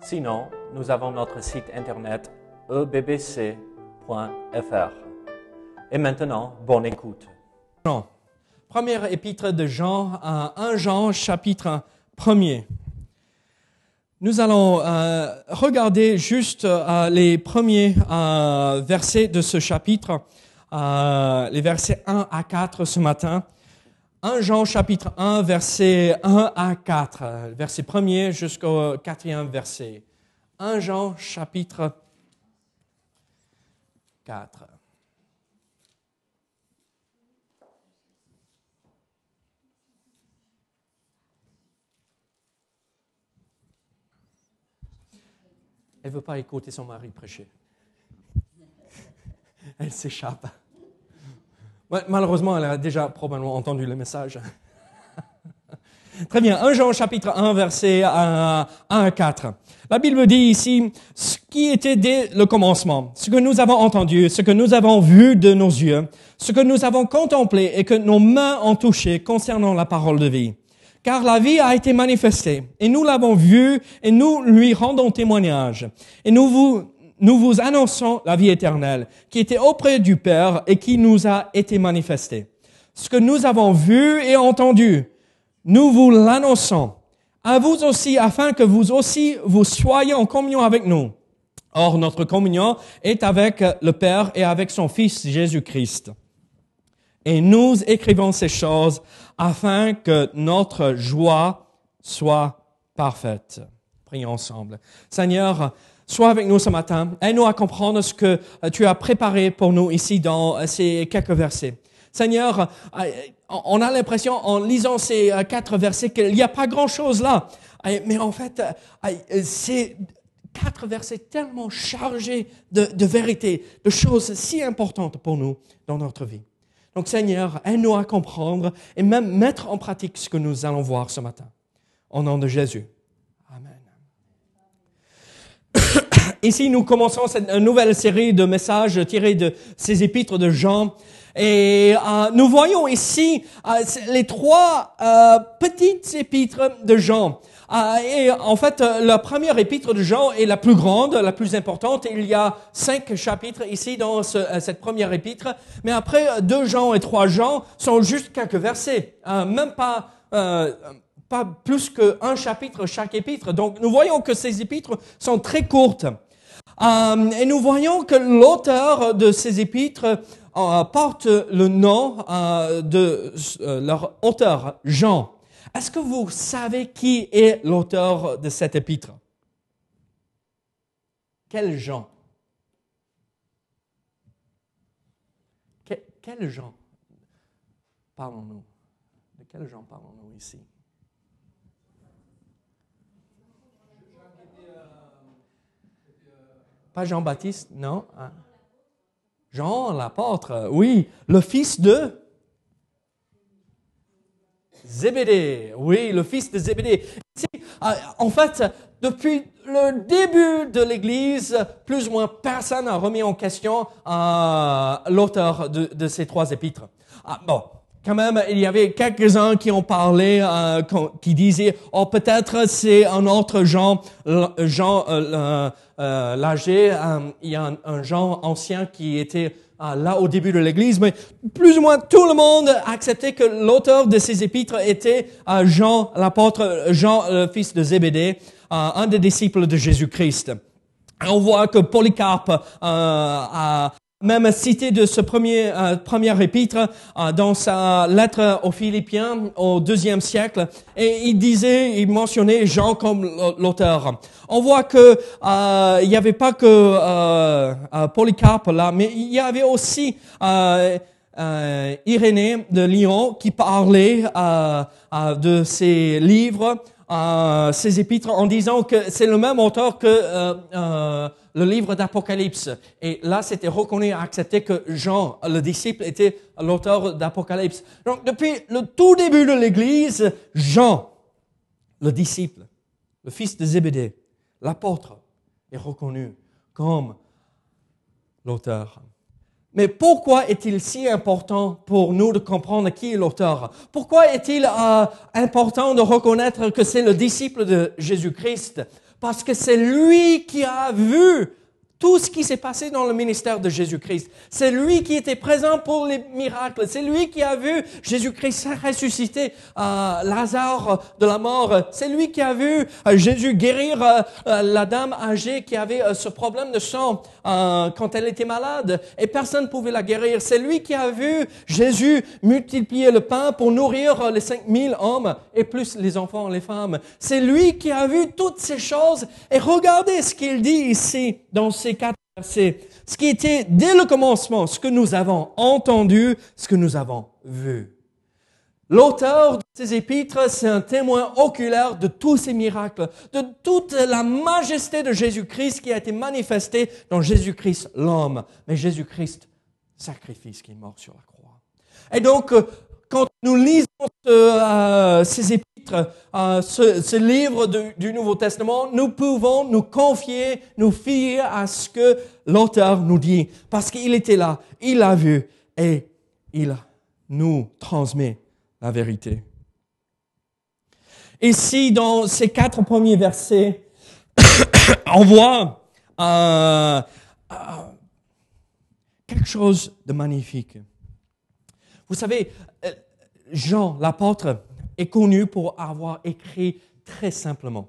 Sinon, nous avons notre site internet ebbc.fr. Et maintenant, bonne écoute. Jean. Première épître de Jean, euh, 1 Jean chapitre 1er. Nous allons euh, regarder juste euh, les premiers euh, versets de ce chapitre, les versets 1 à 4 ce matin. 1 Jean chapitre 1, verset 1 à 4, euh, verset 1er jusqu'au quatrième verset. 1 Jean chapitre 4. Elle ne veut pas écouter son mari prêcher. Elle s'échappe. Malheureusement, elle a déjà probablement entendu le message. Très bien. 1 Jean chapitre 1 verset 1 à 4. La Bible dit ici ce qui était dès le commencement, ce que nous avons entendu, ce que nous avons vu de nos yeux, ce que nous avons contemplé et que nos mains ont touché concernant la parole de vie. Car la vie a été manifestée et nous l'avons vue et nous lui rendons témoignage. Et nous vous, nous vous annonçons la vie éternelle qui était auprès du Père et qui nous a été manifestée. Ce que nous avons vu et entendu, nous vous l'annonçons à vous aussi afin que vous aussi vous soyez en communion avec nous. Or, notre communion est avec le Père et avec son Fils Jésus-Christ. Et nous écrivons ces choses afin que notre joie soit parfaite. Prions ensemble. Seigneur, sois avec nous ce matin. Aide-nous à comprendre ce que tu as préparé pour nous ici dans ces quelques versets. Seigneur, on a l'impression en lisant ces quatre versets qu'il n'y a pas grand-chose là. Mais en fait, c'est quatre versets tellement chargés de, de vérité, de choses si importantes pour nous dans notre vie. Donc Seigneur, aide-nous à comprendre et même mettre en pratique ce que nous allons voir ce matin. Au nom de Jésus. Amen. Ici, nous commençons cette nouvelle série de messages tirés de ces épîtres de Jean. Et euh, nous voyons ici euh, les trois euh, petites épîtres de Jean. et en fait, la première épître de Jean est la plus grande, la plus importante. Il y a cinq chapitres ici dans ce, cette première épître. Mais après, deux Jean et trois Jean sont juste quelques versets, même pas pas plus qu'un chapitre chaque épître. Donc nous voyons que ces épîtres sont très courtes. Euh, et nous voyons que l'auteur de ces épîtres euh, porte le nom euh, de leur auteur, Jean. Est-ce que vous savez qui est l'auteur de cette épître? Quel Jean? Quel Jean? Parlons-nous. De quel Jean parlons-nous ici? Jean-Baptiste, non. Jean l'apôtre, oui, le fils de Zébédée, oui, le fils de Zébédée. En fait, depuis le début de l'Église, plus ou moins personne n'a remis en question euh, l'auteur de, ces trois épîtres. Ah, bon, quand même, il y avait quelques-uns qui ont parlé, euh, qui disaient, oh peut-être c'est un autre Jean, Jean euh, euh, l'âgé, euh, il y a un, un, Jean ancien qui était euh, là au début de l'Église, mais plus ou moins tout le monde acceptait que l'auteur de ces épîtres était euh, Jean, l'apôtre Jean, le fils de Zébédée, un des disciples de Jésus-Christ. On voit que Polycarpe a même cité de ce premier euh, premier épître euh, dans sa lettre aux Philippiens au deuxième siècle et il disait il mentionnait Jean comme l'auteur. On voit que euh, il n'y avait pas que euh, Polycarpe là mais il y avait aussi Irénée de Lyon qui parlait de ses livres ces épîtres en disant que c'est le même auteur que le livre d'Apocalypse. Et là, c'était reconnu et accepté que Jean, le disciple, était l'auteur d'Apocalypse. Donc, depuis le tout début de l'Église, Jean, le disciple, le fils de Zébédée, l'apôtre, est reconnu comme l'auteur. Mais pourquoi est-il si important pour nous de comprendre qui est l'auteur? Pourquoi est-il euh, important de reconnaître que c'est le disciple de Jésus-Christ? Parce que c'est lui qui a vu tout ce qui s'est passé dans le ministère de Jésus-Christ. C'est lui qui était présent pour les miracles. C'est lui qui a vu Jésus-Christ ressusciter euh, Lazare de la mort. C'est lui qui a vu euh, Jésus guérir euh, la dame âgée qui avait ce problème de sang quand elle était malade et personne ne pouvait la guérir. C'est lui qui a vu Jésus multiplier le pain pour nourrir les 5000 hommes et plus les enfants, les femmes. C'est lui qui a vu toutes ces choses et regardez ce qu'il dit ici dans ces quatre versets, ce qui était dès le commencement, ce que nous avons entendu, ce que nous avons vu. L'auteur de ces épîtres, c'est un témoin oculaire de tous ces miracles, de toute la majesté de Jésus-Christ qui a été manifestée dans Jésus-Christ l'homme, mais Jésus-Christ sacrifice qui est mort sur la croix. Et donc, quand nous lisons euh, ces épîtres, euh, ce, livre du Nouveau Testament, nous pouvons nous confier, nous fier à ce que l'auteur nous dit, parce qu'il était là, il l'a vu et il nous transmet la vérité. Ici, dans ces quatre premiers versets, on voit euh, euh, quelque chose de magnifique. Vous savez, Jean, l'apôtre, est connu pour avoir écrit très simplement.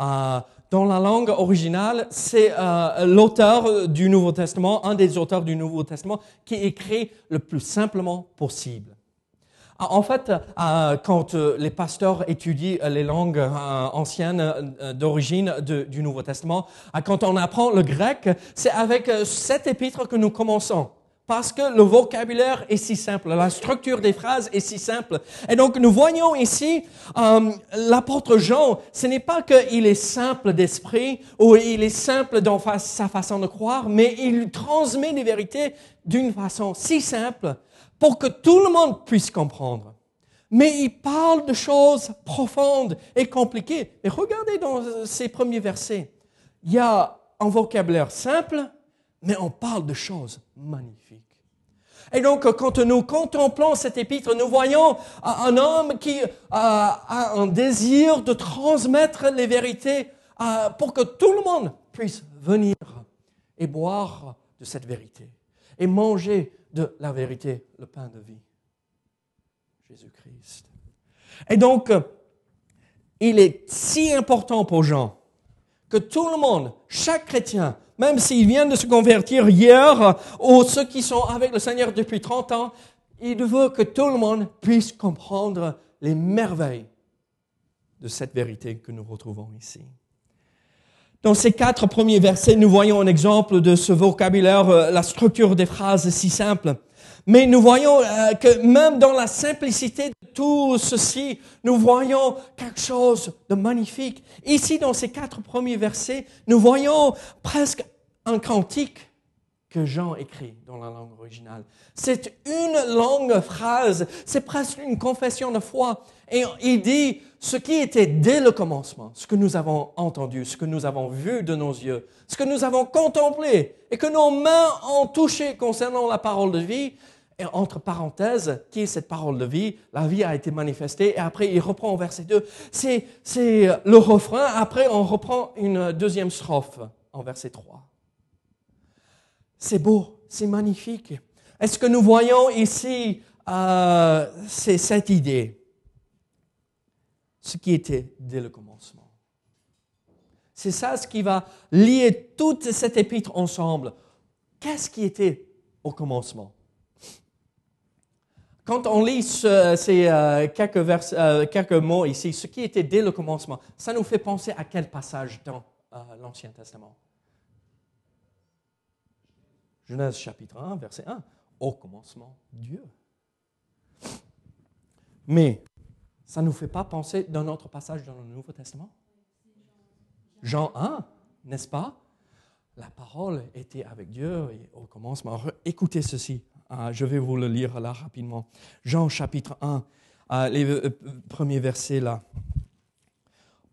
Euh, dans la langue originale, c'est euh, l'auteur du Nouveau Testament, un des auteurs du Nouveau Testament, qui écrit le plus simplement possible. Euh, en fait, quand les pasteurs étudient les langues anciennes d'origine du Nouveau Testament, quand on apprend le grec, c'est avec cet épître que nous commençons. Parce que le vocabulaire est si simple, la structure des phrases est si simple. Et donc nous voyons ici euh, l'apôtre Jean, ce n'est pas qu'il est simple d'esprit ou il est simple dans sa façon de croire, mais il transmet des vérités d'une façon si simple pour que tout le monde puisse comprendre. Mais il parle de choses profondes et compliquées. Et regardez dans ces premiers versets, il y a un vocabulaire simple, mais on parle de choses magnifiques. Et donc, quand nous contemplons cet épître, nous voyons un homme qui a un désir de transmettre les vérités euh, pour que tout le monde puisse venir et boire de cette vérité et manger de la vérité, le pain de vie, Jésus-Christ. Et donc, il est si important pour Jean que tout le monde, chaque chrétien, même s'ils viennent de se convertir hier, ou ceux qui sont avec le Seigneur depuis 30 ans, il veut que tout le monde puisse comprendre les merveilles de cette vérité que nous retrouvons ici. Dans ces quatre premiers versets, nous voyons un exemple de ce vocabulaire, euh, la structure des phrases si simple. Mais nous voyons euh, que même dans la simplicité de tout ceci, nous voyons quelque chose de magnifique. Ici, dans ces quatre premiers versets, nous voyons presque un cantique que Jean écrit dans la langue originale. C'est une longue phrase, c'est presque une confession de foi. Et il dit ce qui était dès le commencement, ce que nous avons entendu, ce que nous avons vu de nos yeux, ce que nous avons contemplé et que nos mains ont touché concernant la parole de vie, et entre parenthèses, qui est cette parole de vie? La vie a été manifestée. Et après, il reprend au verset 2. C'est, le refrain. Après, on reprend une deuxième strophe en verset 3. C'est beau, c'est magnifique. Est-ce que nous voyons ici, euh, cette idée, ce qui était dès le commencement. C'est ça ce qui va lier toute cette épître ensemble. Qu'est-ce qui était au commencement? Quand on lit ces euh, quelques, euh, quelques, mots ici, ce qui était dès le commencement, ça nous fait penser à quel passage dans l'Ancien Testament? Genèse chapitre 1, verset 1. Au commencement, Dieu. Mais Ça ne nous fait pas penser d'un autre passage dans le Nouveau Testament? Jean 1, n'est-ce pas? La parole était avec Dieu et au commencement. Écoutez ceci, ah, je vais vous le lire là rapidement. Jean chapitre 1, ah, les euh, premiers versets là.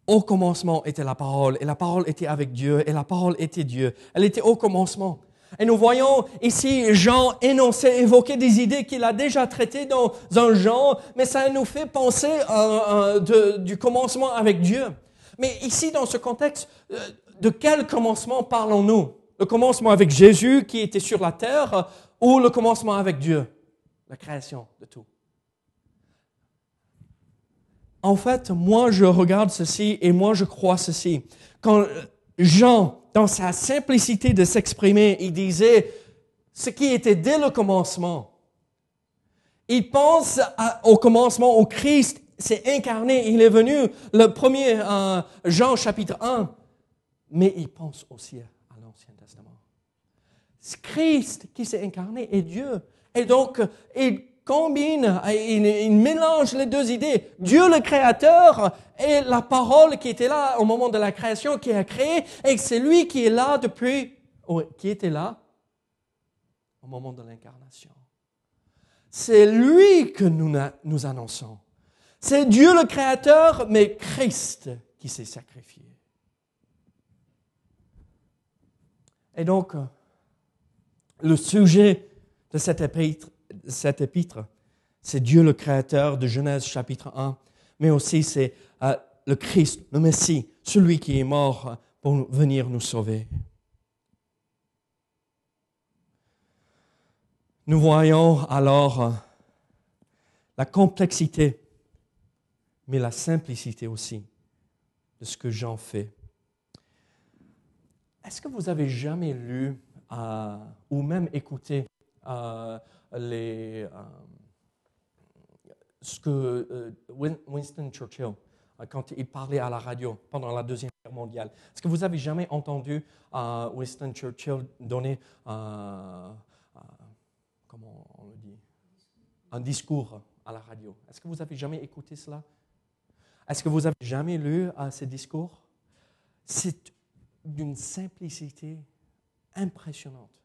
Au commencement était la parole, et la parole était avec Dieu, et la parole était Dieu. Elle était au commencement. Et nous voyons ici Jean énoncer, évoquer des idées qu'il a déjà traitées dans un Jean, mais ça nous fait penser euh, euh, du commencement avec Dieu. Mais ici, dans ce contexte, euh, de quel commencement parlons-nous? Le commencement avec Jésus qui était sur la terre ou le commencement avec Dieu? La création de tout. En fait, moi, je regarde ceci et moi, je crois ceci. Quand Jean dans sa simplicité de s'exprimer, il disait ce qui était dès le commencement. Il pense au commencement, au Christ s'est incarné, il est venu, le premier euh, Jean chapitre 1, mais il pense aussi à l'Ancien Testament. Christ qui s'est incarné est Dieu. Et donc, il combine, il, mélange les deux idées. Dieu le créateur et la parole qui était là au moment de la création, qui a créé, et c'est lui qui est là depuis, qui était là au moment de l'incarnation. C'est lui que nous, nous annonçons. C'est Dieu le créateur, mais Christ qui s'est sacrifié. Et donc, le sujet de cette épître, cet épître, c'est Dieu le Créateur de Genèse chapitre 1, mais aussi c'est euh, le Christ, le Messie, celui qui est mort pour venir nous sauver. Nous voyons alors euh, la complexité, mais la simplicité aussi de ce que Jean fait. Est-ce que vous avez jamais lu euh, ou même écouté les, euh, ce que euh, Winston Churchill, euh, quand il parlait à la radio pendant la Deuxième Guerre mondiale, est-ce que vous avez jamais entendu Winston Churchill donner, comment on le dit, un discours à la radio. Est-ce que vous avez jamais écouté cela? Est-ce que vous avez jamais lu ces discours? C'est d'une simplicité impressionnante.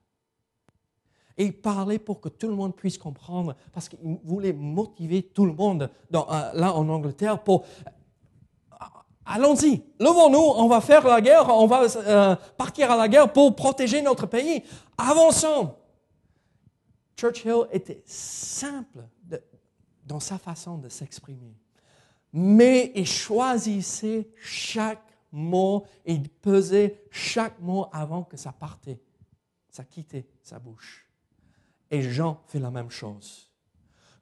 Et il parlait pour que tout le monde puisse comprendre, parce qu'il voulait motiver tout le monde euh, là en Angleterre pour euh, allons-y, levons-nous, on va faire la guerre, on va euh, partir à la guerre pour protéger notre pays. Avançons. Churchill était simple dans sa façon de s'exprimer, mais il choisissait chaque mot et il pesait chaque mot avant que ça partait, ça quittait sa bouche. Et Jean fait la même chose.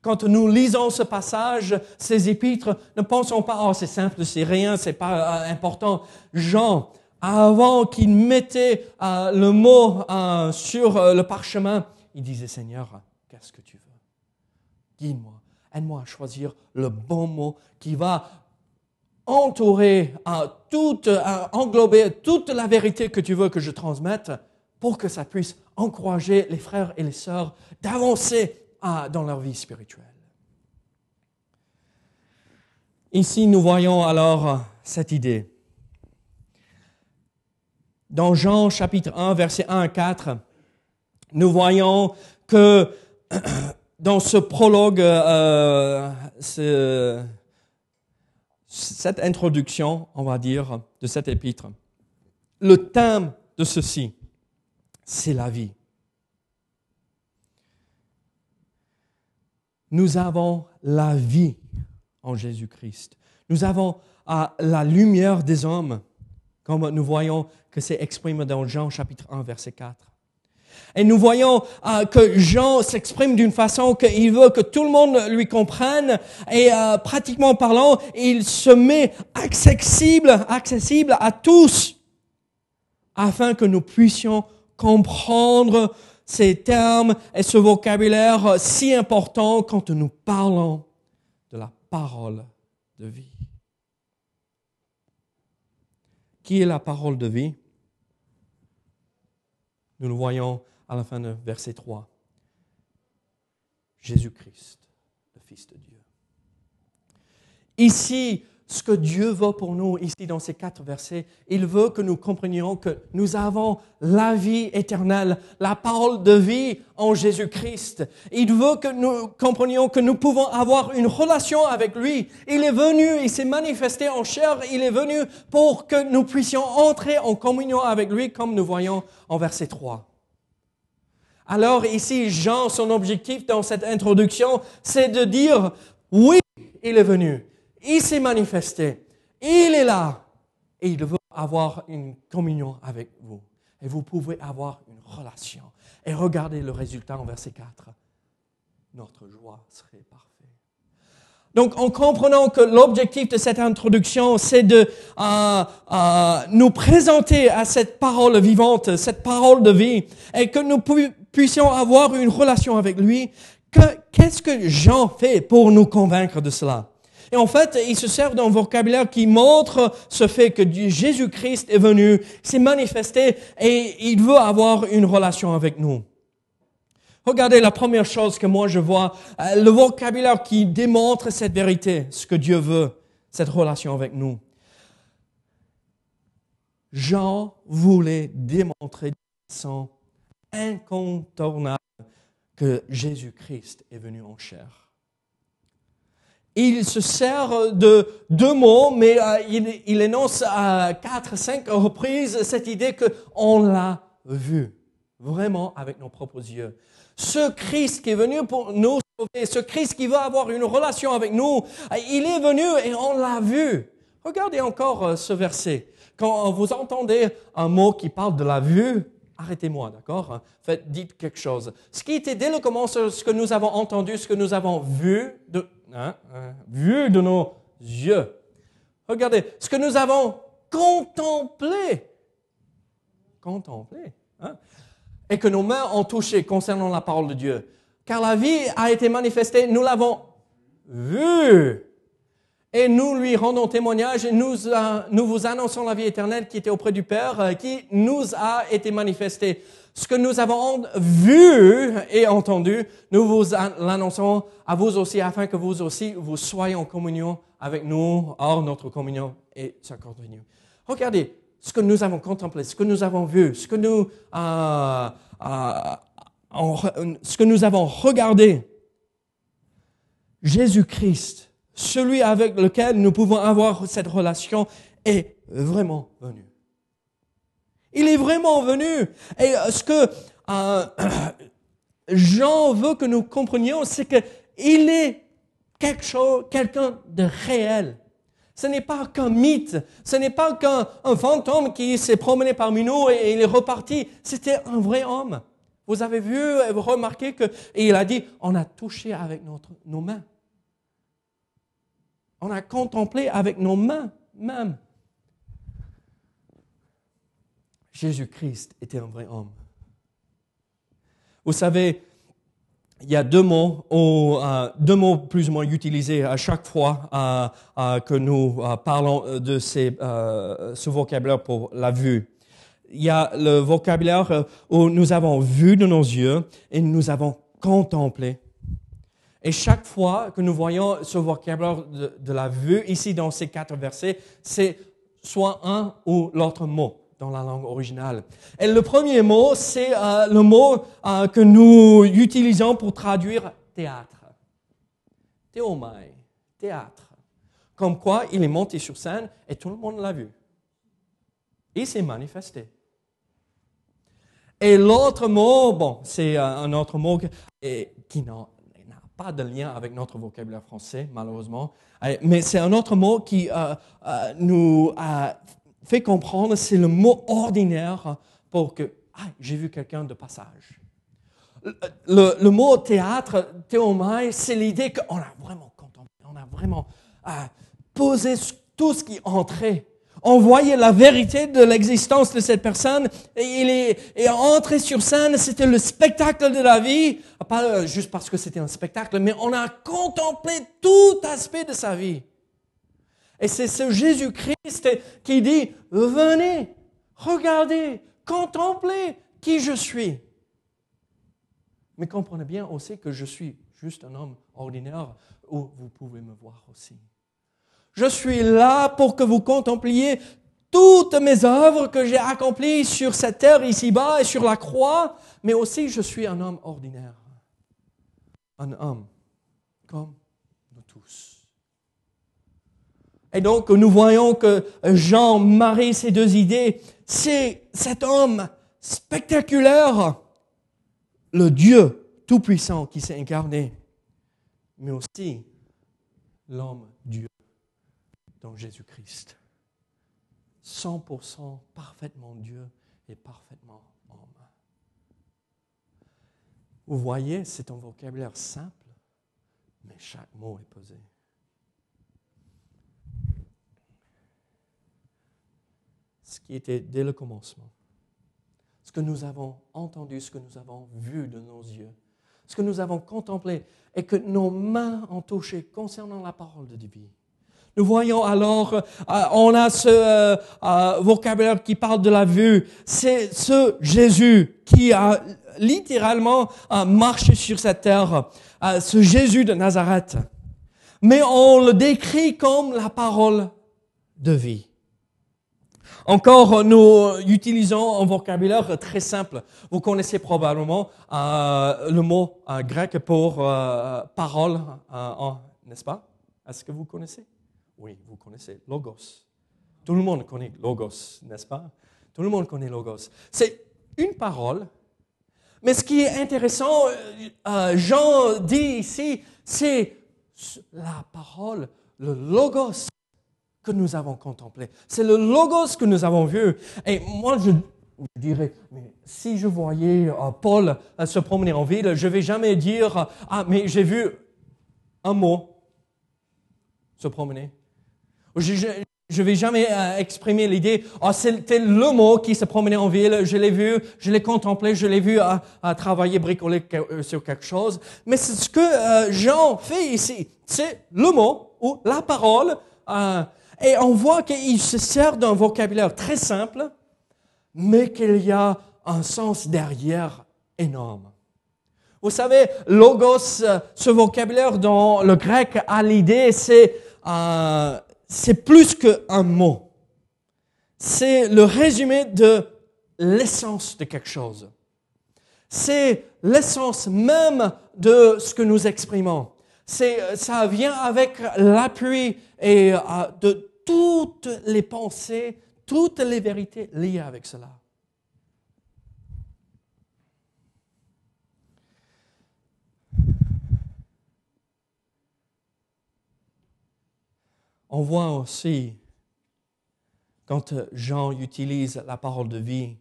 Quand nous lisons ce passage, ces épîtres, ne pensons pas, oh, c'est simple, c'est rien, c'est pas euh, important. Jean, avant qu'il mettait euh, le mot euh, sur le parchemin, il disait, Seigneur, qu'est-ce que tu veux? Guide-moi, aide-moi à choisir le bon mot qui va entourer, englober toute la vérité que tu veux que je transmette pour que ça puisse encourager les frères et les sœurs d'avancer dans leur vie spirituelle. Ici, nous voyons alors cette idée. Dans Jean chapitre 1, versets 1 à 4, nous voyons que dans ce prologue, euh, cette introduction, on va dire, de cet épître, le thème de ceci, c'est la vie. Nous avons la vie en Jésus-Christ. Nous avons la lumière des hommes, comme nous voyons que c'est exprimé dans Jean chapitre 1, verset 4. Et nous voyons euh, que Jean s'exprime d'une façon qu'il veut que tout le monde lui comprenne et euh, pratiquement parlant, il se met accessible, accessible à tous afin que nous puissions comprendre ces termes et ce vocabulaire si important quand nous parlons de la parole de vie. Qui est la parole de vie? Nous le voyons à la fin de verset 3. Jésus-Christ, le Fils de Dieu. Ici, ce que Dieu veut pour nous ici dans ces quatre versets. Il veut que nous comprenions que nous avons la vie éternelle, la parole de vie en Jésus-Christ. Il veut que nous comprenions que nous pouvons avoir une relation avec lui. Il est venu, il s'est manifesté en chair, il est venu pour que nous puissions entrer en communion avec lui comme nous voyons en verset 3. Alors ici, Jean, son objectif dans cette introduction, c'est de dire, oui, il est venu il s'est manifesté, il est là, et il veut avoir une communion avec vous. Et vous pouvez avoir une relation. Et regardez le résultat en verset 4. Notre joie serait parfaite. Donc, en comprenant que l'objectif de cette introduction, c'est de euh, euh, nous présenter à cette parole vivante, cette parole de vie, et que nous puissions avoir une relation avec lui, qu'est-ce que Jean fait pour nous convaincre de cela? Et en fait, il se sert d'un vocabulaire qui montre ce fait que Jésus-Christ est venu, s'est manifesté et il veut avoir une relation avec nous. Regardez la première chose que moi je vois, euh, le vocabulaire qui démontre cette vérité, ce que Dieu veut, cette relation avec nous. Jean voulait démontrer de façon incontournable que Jésus-Christ est venu en chair il se sert de deux mots, mais euh, il, énonce à quatre, cinq reprises cette idée qu'on l'a vu, vraiment avec nos propres yeux. Ce Christ qui est venu pour nous sauver, ce Christ qui veut avoir une relation avec nous, il est venu et on l'a vu. Regardez encore euh, ce verset. Quand vous entendez un mot qui parle de la vue, arrêtez-moi, d'accord Faites, dites quelque chose. Ce qui était dès le commencement, ce que nous avons entendu, ce que nous avons vu, Hein, hein, vu de nos yeux. Regardez, ce que nous avons contemplé, contemplé, hein, et que nos mains ont touché concernant la parole de Dieu. Car la vie a été manifestée, nous l'avons vue. Et nous lui rendons témoignage et nous, nous vous annonçons la vie éternelle qui était auprès du Père, euh, qui nous a été manifestée ce que nous avons vu et entendu, nous vous l'annonçons à vous aussi, afin que vous aussi, vous soyez en communion avec nous. Or, notre communion est sa continue. Regardez ce que nous avons contemplé, ce que nous avons vu, ce que nous, euh, euh, ce que nous avons regardé. Jésus-Christ, celui avec lequel nous pouvons avoir cette relation, est vraiment venu. Il est vraiment venu. Et euh, ce que euh, Jean veut que nous comprenions, c'est qu'il est quelque chose, quelqu'un de réel. Ce n'est pas qu'un mythe, ce n'est pas qu'un fantôme qui s'est promené parmi nous et, il est reparti. C'était un vrai homme. Vous avez vu, vous remarqué que, et a dit, on a touché avec nos mains. On a contemplé avec nos mains même. Jésus-Christ était un vrai homme. Vous savez, il y a deux mots, euh, deux mots plus ou moins utilisés à chaque fois euh, euh, que nous parlons de ce vocabulaire pour la vue. Il y a le vocabulaire où nous avons vu de nos yeux et nous avons contemplé. Et chaque fois que nous voyons ce vocabulaire de, la vue, ici dans ces quatre versets, c'est soit un ou l'autre mot dans la langue originale. Et le premier mot, c'est euh, le mot euh, que nous utilisons pour traduire théâtre. Théomai, théâtre. Comme quoi, il est monté sur scène et tout le monde l'a vu. Il s'est manifesté. Et l'autre mot, bon, c'est euh, un autre mot qui n'a pas de lien avec notre vocabulaire français, malheureusement, mais c'est un autre mot qui nous fait comprendre, c'est le mot ordinaire pour que, ah, j'ai vu quelqu'un de passage. Le, mot théâtre, théomai, c'est l'idée qu'on a vraiment contemplé, on a vraiment euh, posé tout ce qui entrait. On voyait la vérité de l'existence de cette personne et il est, entré sur scène, c'était le spectacle de la vie, pas euh, juste parce que c'était un spectacle, mais on a contemplé tout aspect de sa vie. Et c'est ce Jésus-Christ qui dit, venez, regardez, contemplez qui je suis. Mais comprenez bien aussi que je suis juste un homme ordinaire où vous pouvez me voir aussi. Je suis là pour que vous contempliez toutes mes œuvres que j'ai accomplies sur cette terre ici-bas et sur la croix, mais aussi je suis un homme ordinaire. Un homme comme nous tous. Et donc nous voyons que Jean marie ces deux idées. C'est cet homme spectaculaire, le Dieu tout-puissant qui s'est incarné, mais aussi l'homme dans Jésus-Christ. 100% parfaitement Dieu et parfaitement homme. Vous voyez, c'est un vocabulaire simple, mais chaque mot est posé. Ce qui était dès le commencement, ce que nous avons entendu, ce que nous avons vu de nos yeux, ce que nous avons contemplé et que nos mains ont touché concernant la parole de Dieu nous voyons alors, euh, on a ce euh, euh, vocabulaire qui parle de la vue. C'est ce Jésus qui a littéralement marché sur cette terre, ce Jésus de Nazareth. Mais on le décrit comme la parole de vie. Encore, nous utilisons un vocabulaire très simple. Vous connaissez probablement le mot grec pour parole, n'est-ce pas? Est-ce que vous connaissez? Oui, vous connaissez Logos. Tout le monde connaît Logos, n'est-ce pas? Tout le monde connaît Logos. C'est une parole, mais ce qui est intéressant, euh, euh, Jean dit ici, c'est la parole, le Logos que nous avons contemplé. C'est le Logos que nous avons vu. Et moi, je, dirais, mais si je voyais euh, Paul se promener en ville, je ne vais jamais dire, ah, mais j'ai vu un mot se promener. Je ne vais jamais euh, exprimer l'idée, oh, c'était le mot qui se promenait en ville, je l'ai vu, je l'ai contemplé, je l'ai vu à, travailler, bricoler euh, sur quelque chose. Mais c'est ce que euh, Jean fait ici. C'est le mot ou la parole. et on voit qu'il se sert d'un vocabulaire très simple, mais qu'il y a un sens derrière énorme. Vous savez, logos, ce vocabulaire dans le grec a l'idée, c'est c'est plus qu'un mot. C'est le résumé de l'essence de quelque chose. C'est l'essence même de ce que nous exprimons. C'est, ça vient avec l'appui et euh, de toutes les pensées, toutes les vérités liées avec cela. On voit aussi, quand Jean utilise la parole de vie,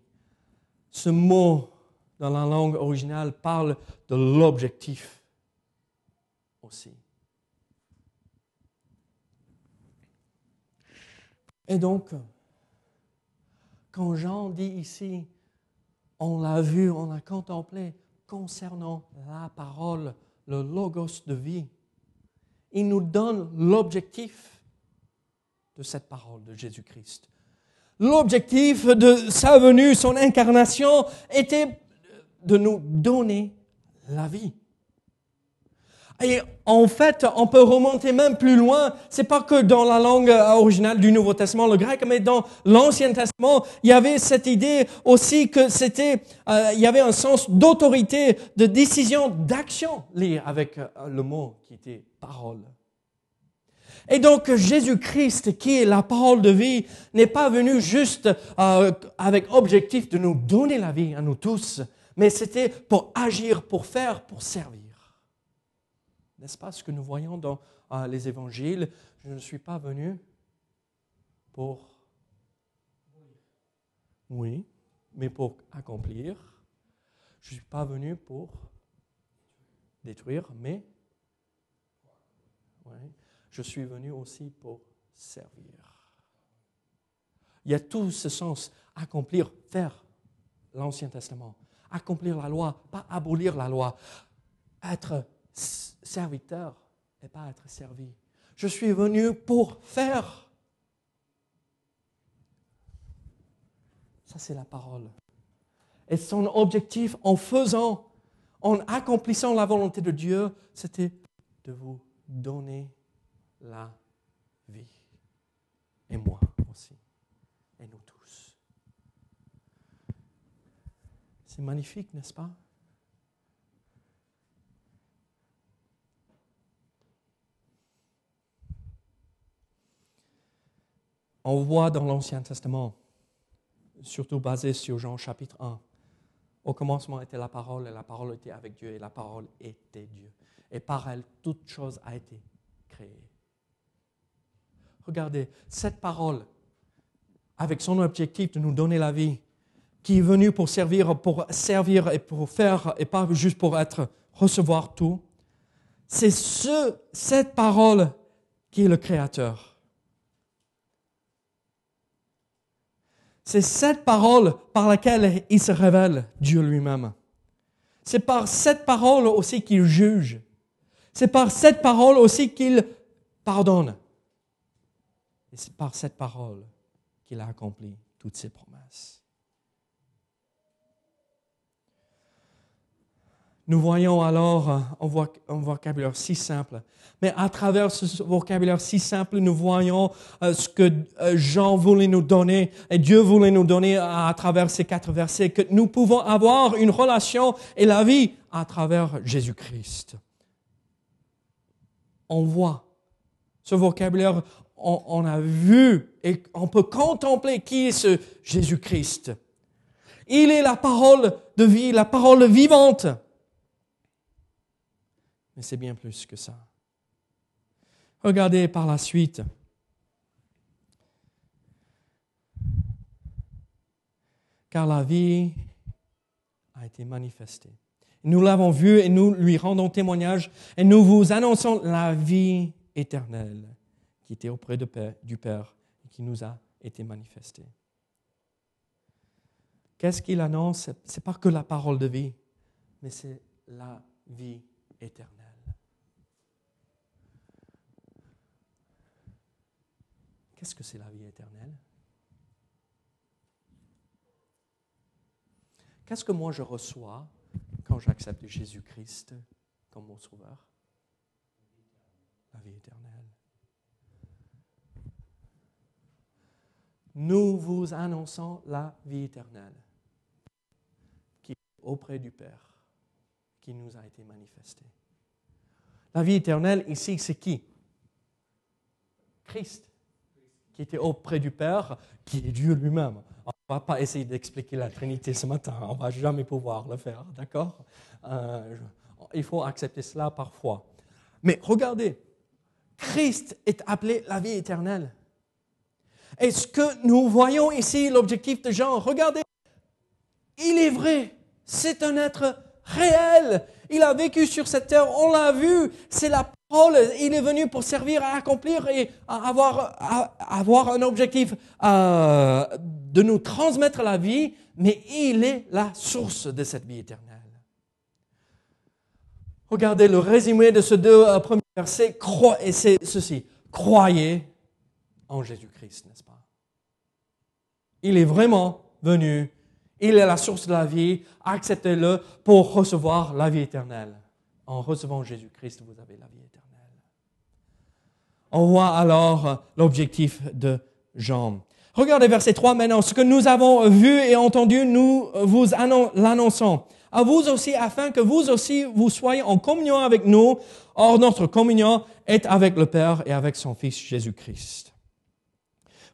ce mot dans la langue originale parle de l'objectif aussi. Et donc, quand Jean dit ici, on l'a vu, on l'a contemplé concernant la parole, le logos de vie, il nous donne l'objectif de cette parole de Jésus-Christ. L'objectif de sa venue, son incarnation, était de nous donner la vie. Et en fait, on peut remonter même plus loin. C'est pas que dans la langue originale du Nouveau Testament, le grec, mais dans l'Ancien Testament, il y avait cette idée aussi que c'était, euh, il y avait un sens d'autorité, de décision, d'action lié avec euh, le mot qui était parole. Et donc Jésus-Christ, qui est la parole de vie, n'est pas venu juste euh, avec objectif de nous donner la vie à nous tous, mais c'était pour agir, pour faire, pour servir. N'est-ce pas ce que nous voyons dans euh, les évangiles? Je ne suis pas venu pour... Oui, mais pour accomplir. Je ne suis pas venu pour détruire, mais... je suis venu aussi pour servir. Il y a tout ce sens, accomplir, faire l'Ancien Testament, accomplir la loi, pas abolir la loi, être serviteur et pas être servi. Je suis venu pour faire. Ça, c'est la parole. Et son objectif en faisant, en accomplissant la volonté de Dieu, c'était de vous donner la vie. et moi aussi, et nous tous. C'est magnifique, n'est-ce pas? On voit dans l'Ancien Testament, surtout basé sur Jean chapitre 1, au commencement était la parole, et la parole était avec Dieu, et la parole était Dieu. Et par elle, toute chose a été créée. Regardez, cette parole, avec son objectif de nous donner la vie, qui est venue pour servir, pour servir et pour faire, et pas juste pour être, recevoir tout, c'est ce, cette parole qui est le Créateur. C'est cette parole par laquelle il se révèle, Dieu lui-même. C'est par cette parole aussi qu'il juge. C'est par cette parole aussi qu'il pardonne. Et c'est par cette parole qu'il a accompli toutes ses promesses. Nous voyons alors un vocabulaire si simple. Mais à travers ce vocabulaire si simple, nous voyons euh, ce que euh, Jean voulait nous donner et Dieu voulait nous donner à travers ces quatre versets, que nous pouvons avoir une relation et la vie à travers Jésus-Christ. On voit ce vocabulaire, on, a vu et on peut contempler qui est ce Jésus-Christ. Il est la parole de vie, la parole vivante. Mais c'est bien plus que ça. Regardez par la suite. Car la vie a été manifestée. Nous l'avons vu et nous lui rendons témoignage et nous vous annonçons la vie éternelle était auprès de Père, du Père et qui nous a été manifestée. Qu'est-ce qu'il annonce? Ce n'est pas que la parole de vie, mais c'est la vie éternelle. Qu'est-ce que c'est la vie éternelle? Qu'est-ce que moi je reçois quand j'accepte Jésus-Christ comme mon sauveur? La vie éternelle. Nous vous annonçons la vie éternelle qui est auprès du Père, qui nous a été manifestée. La vie éternelle ici, c'est qui? Christ qui était auprès du Père, qui est Dieu lui-même. On ne va pas essayer d'expliquer la Trinité ce matin, on ne va jamais pouvoir le faire, d'accord? Euh, Il faut accepter cela parfois. Mais regardez, Christ est appelé la vie éternelle. Et ce que nous voyons ici, l'objectif de Jean, regardez, il est vrai, c'est un être réel. Il a vécu sur cette terre, on l'a vu, c'est la il est venu pour servir à accomplir et avoir un objectif euh, de nous transmettre la vie, mais il est la source de cette vie éternelle. Regardez le résumé de ce deux euh, premiers versets, et c'est ceci, croyez en Jésus-Christ, n'est-ce pas? Il est vraiment venu, il est la source de la vie, acceptez-le pour recevoir la vie éternelle. En recevant Jésus-Christ, vous avez la vie éternelle. On voit alors l'objectif de Jean. Regardez verset 3 maintenant. Ce que nous avons vu et entendu, nous vous l'annonçons. À vous aussi, afin que vous aussi, vous soyez en communion avec nous. Or, notre communion est avec le Père et avec son Fils Jésus-Christ.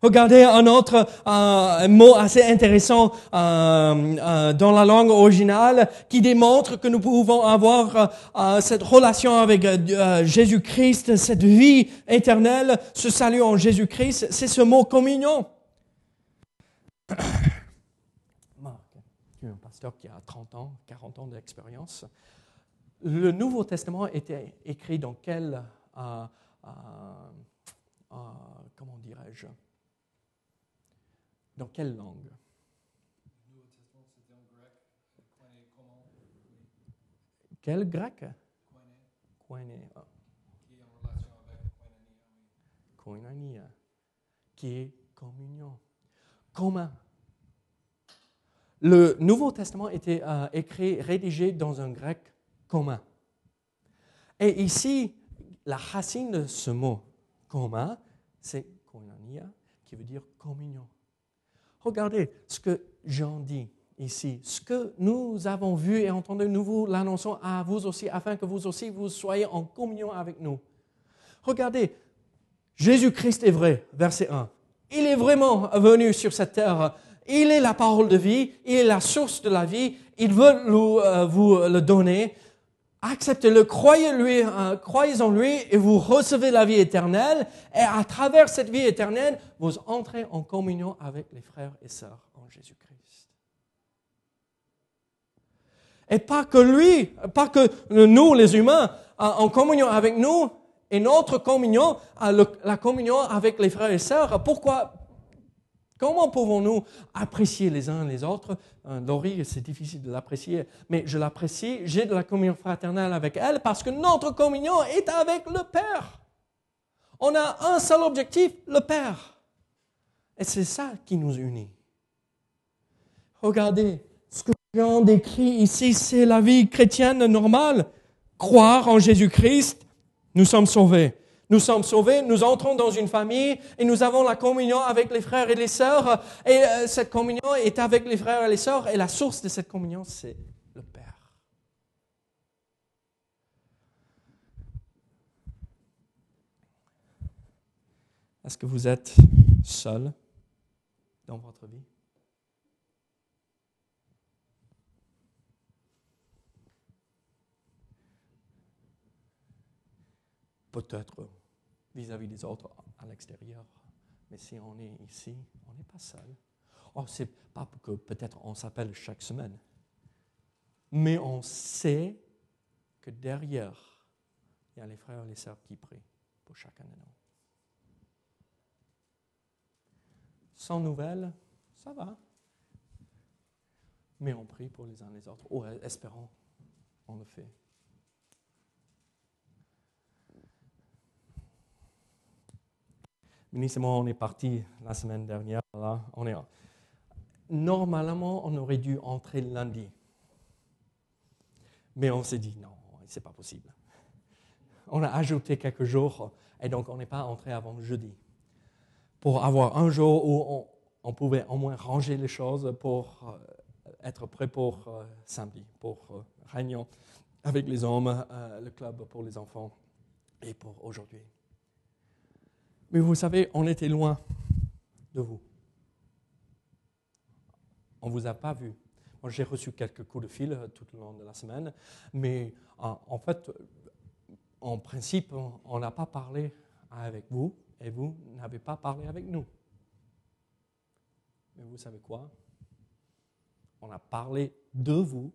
Regardez un autre euh, mot assez intéressant euh, euh, dans la langue originale qui démontre que nous pouvons avoir cette relation avec Jésus-Christ, cette vie éternelle, ce salut en Jésus-Christ. C'est ce mot communion. Marc, tu es un pasteur qui a 30 ans, 40 ans d'expérience. Le Nouveau Testament était écrit dans quel, comment dirais-je, dans quelle langue? Quel grec? Koiné. Ah. En relation avec koinonia. Qui est communion. Commun. Le Nouveau Testament était euh, écrit, rédigé dans un grec commun. Et ici, la racine de ce mot commun, c'est koinonia, qui veut dire communion. Regardez ce que Jean dit ici. Ce que nous avons vu et entendu, nous vous l'annonçons à vous aussi, afin que vous aussi vous soyez en communion avec nous. Regardez, Jésus-Christ est vrai, verset 1. Il est vraiment venu sur cette terre. Il est la parole de vie, il est la source de la vie. Il veut euh, vous le donner. Acceptez-le, croyez-lui, euh, croyez en lui et vous recevez la vie éternelle. Et à travers cette vie éternelle, vous entrez en communion avec les frères et sœurs en Jésus-Christ. Et pas que lui, pas que nous, les humains, en communion avec nous, et notre communion, la communion avec les frères et sœurs. Pourquoi? Comment pouvons-nous apprécier les uns les autres? Euh, Laurie, c'est difficile de l'apprécier, mais je l'apprécie. J'ai de la communion fraternelle avec elle parce que notre communion est avec le Père. On a un seul objectif, le Père. Et c'est ça qui nous unit. Regardez, ce que Jean décrit ici, c'est la vie chrétienne normale. Croire en Jésus-Christ, nous sommes sauvés nous sommes sauvés, nous entrons dans une famille et nous avons la communion avec les frères et les sœurs. Et euh, cette communion est avec les frères et les sœurs. Et la source de cette communion, c'est le Père. Est-ce que vous êtes seul dans votre vie? Peut-être vis-à-vis des autres à l'extérieur. Mais si on est ici, on n'est pas seul. Oh, c'est pas que peut-être on s'appelle chaque semaine, mais on sait que derrière, il y a les frères et les sœurs qui prient pour chacun de nous. Sans nouvelles, ça va. Mais on prie pour les uns les autres. Oh, espérons, on le fait. Ministre moi, on est parti la semaine dernière. Là, on est... Normalement, on aurait dû entrer lundi. Mais on s'est dit, non, c'est pas possible. On a ajouté quelques jours et donc on n'est pas entré avant jeudi. Pour avoir un jour où on, pouvait au moins ranger les choses pour euh, être prêt pour euh, samedi, pour euh, réunion avec les hommes, le club pour les enfants et pour aujourd'hui. Mais vous savez, on était loin de vous. On ne vous a pas vu. Moi, j'ai reçu quelques coups de fil euh, tout au long de la semaine, mais en fait, en principe, on n'a pas parlé avec vous et vous n'avez pas parlé avec nous. Mais vous savez quoi? On a parlé de vous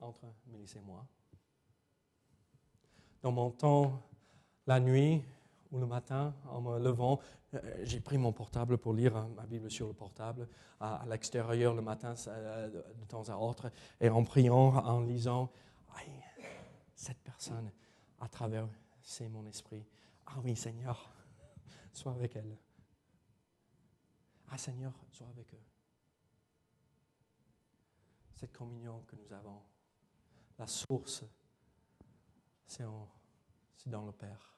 entre Mélisse et moi. Dans mon temps, la nuit, ou le matin, en me levant, euh, j'ai pris mon portable pour lire hein, ma Bible sur le portable, à, l'extérieur le matin euh, de temps à autre, et en priant, en lisant, cette personne à travers c'est mon esprit. Ah oui, Seigneur, sois avec elle. Ah Seigneur, sois avec eux. Cette communion que nous avons, la source, c'est dans le Père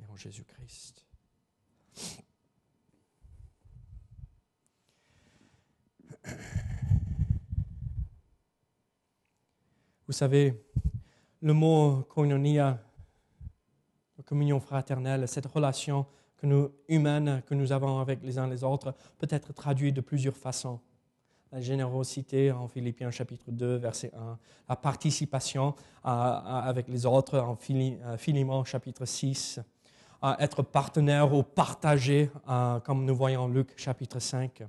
et en Jésus-Christ. Vous savez, le mot koinonia, communion fraternelle, cette relation que nous, humaine que nous avons avec les uns les autres, peut être traduit de plusieurs façons. La générosité en Philippiens chapitre 2, verset 1. La participation avec les autres en Philemon chapitre 6 à être partenaire ou partager, euh, comme nous voyons Luc chapitre 5.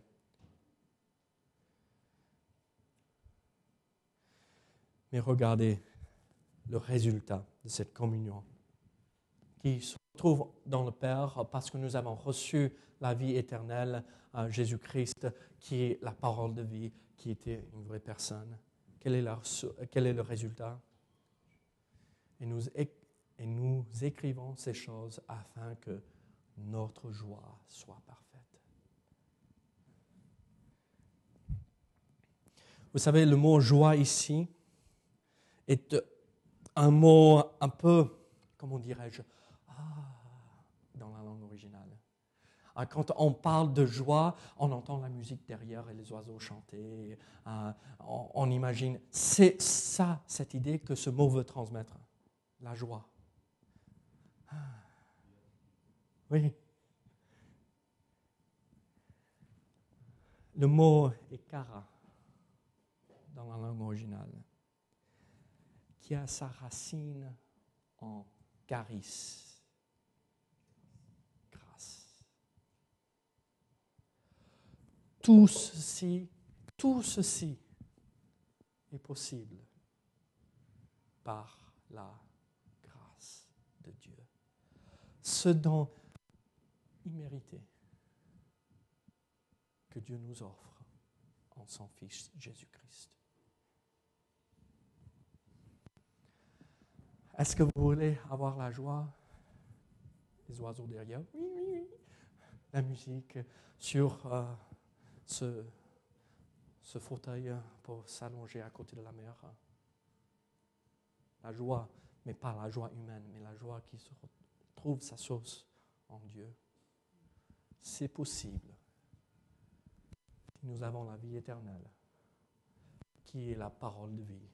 Mais regardez le résultat de cette communion qui se trouve dans le Père parce que nous avons reçu la vie éternelle, à Jésus-Christ, qui est la parole de vie, qui était une vraie personne. Quel est, quel est le résultat? Et nous et nous écrivons ces choses afin que notre joie soit parfaite. Vous savez, le mot joie ici est un mot un peu, comment dirais-je, ah, dans la langue originale. Ah, Quand on parle de joie, on entend la musique derrière et les oiseaux chanter. Ah, On, on imagine. C'est ça, cette idée que ce mot veut transmettre. La joie. Oui. Le mot est kara dans la langue originale, qui a sa racine en charis, grâce. Tout ceci, tout ceci est possible par la grâce de Dieu. Ce don immérité que Dieu nous offre en son Fils Jésus-Christ. Est-ce que vous voulez avoir la joie Les oiseaux derrière? Oui, oui, oui. La musique sur euh, ce, ce fauteuil pour s'allonger à côté de la mer. La joie, mais pas la joie humaine, mais la joie qui se trouve sa source en Dieu. C'est possible. Si nous avons la vie éternelle, qui est la parole de vie,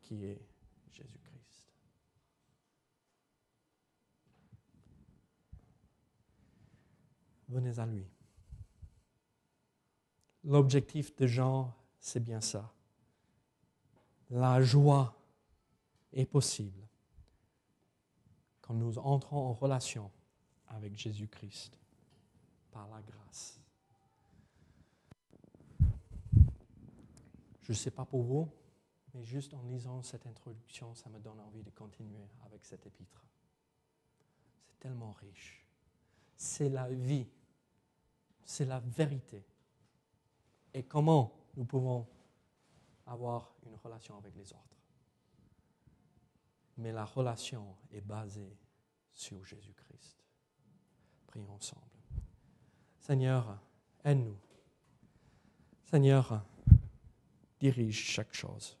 qui est Jésus-Christ. Venez à lui. L'objectif de Jean, c'est bien ça. La joie est possible quand nous entrons en relation avec Jésus-Christ par la grâce. Je ne sais pas pour vous, mais juste en lisant cette introduction, ça me donne envie de continuer avec cet épître. C'est tellement riche. C'est la vie. C'est la vérité. Et comment nous pouvons avoir une relation avec les autres? Mais la relation est basée sur Jésus-Christ. Prions ensemble. Seigneur, aide-nous. Seigneur, dirige chaque chose.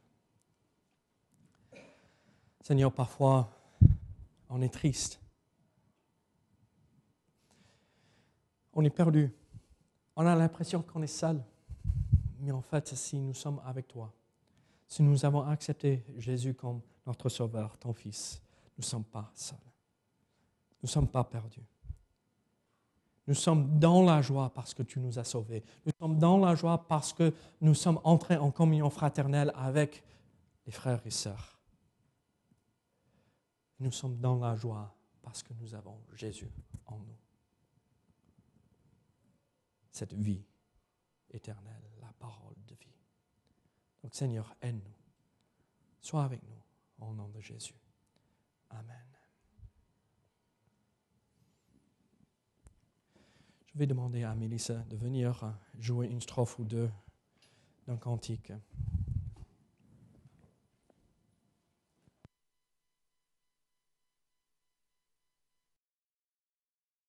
Seigneur, parfois, on est triste. On est perdu. On a l'impression qu'on est seul. Mais en fait, si nous sommes avec toi, si nous avons accepté Jésus comme notre Sauveur, ton Fils, nous ne sommes pas seuls. Nous ne sommes pas perdus. Nous sommes dans la joie parce que tu nous as sauvés. Nous sommes dans la joie parce que nous sommes entrés en communion fraternelle avec les frères et sœurs. Nous sommes dans la joie parce que nous avons Jésus en nous. Cette vie éternelle, la parole de vie. Donc Seigneur, aide-nous. Sois avec nous au nom de Jésus. Amen. Je vais demander à Mélissa de venir jouer une strophe ou deux d'un cantique.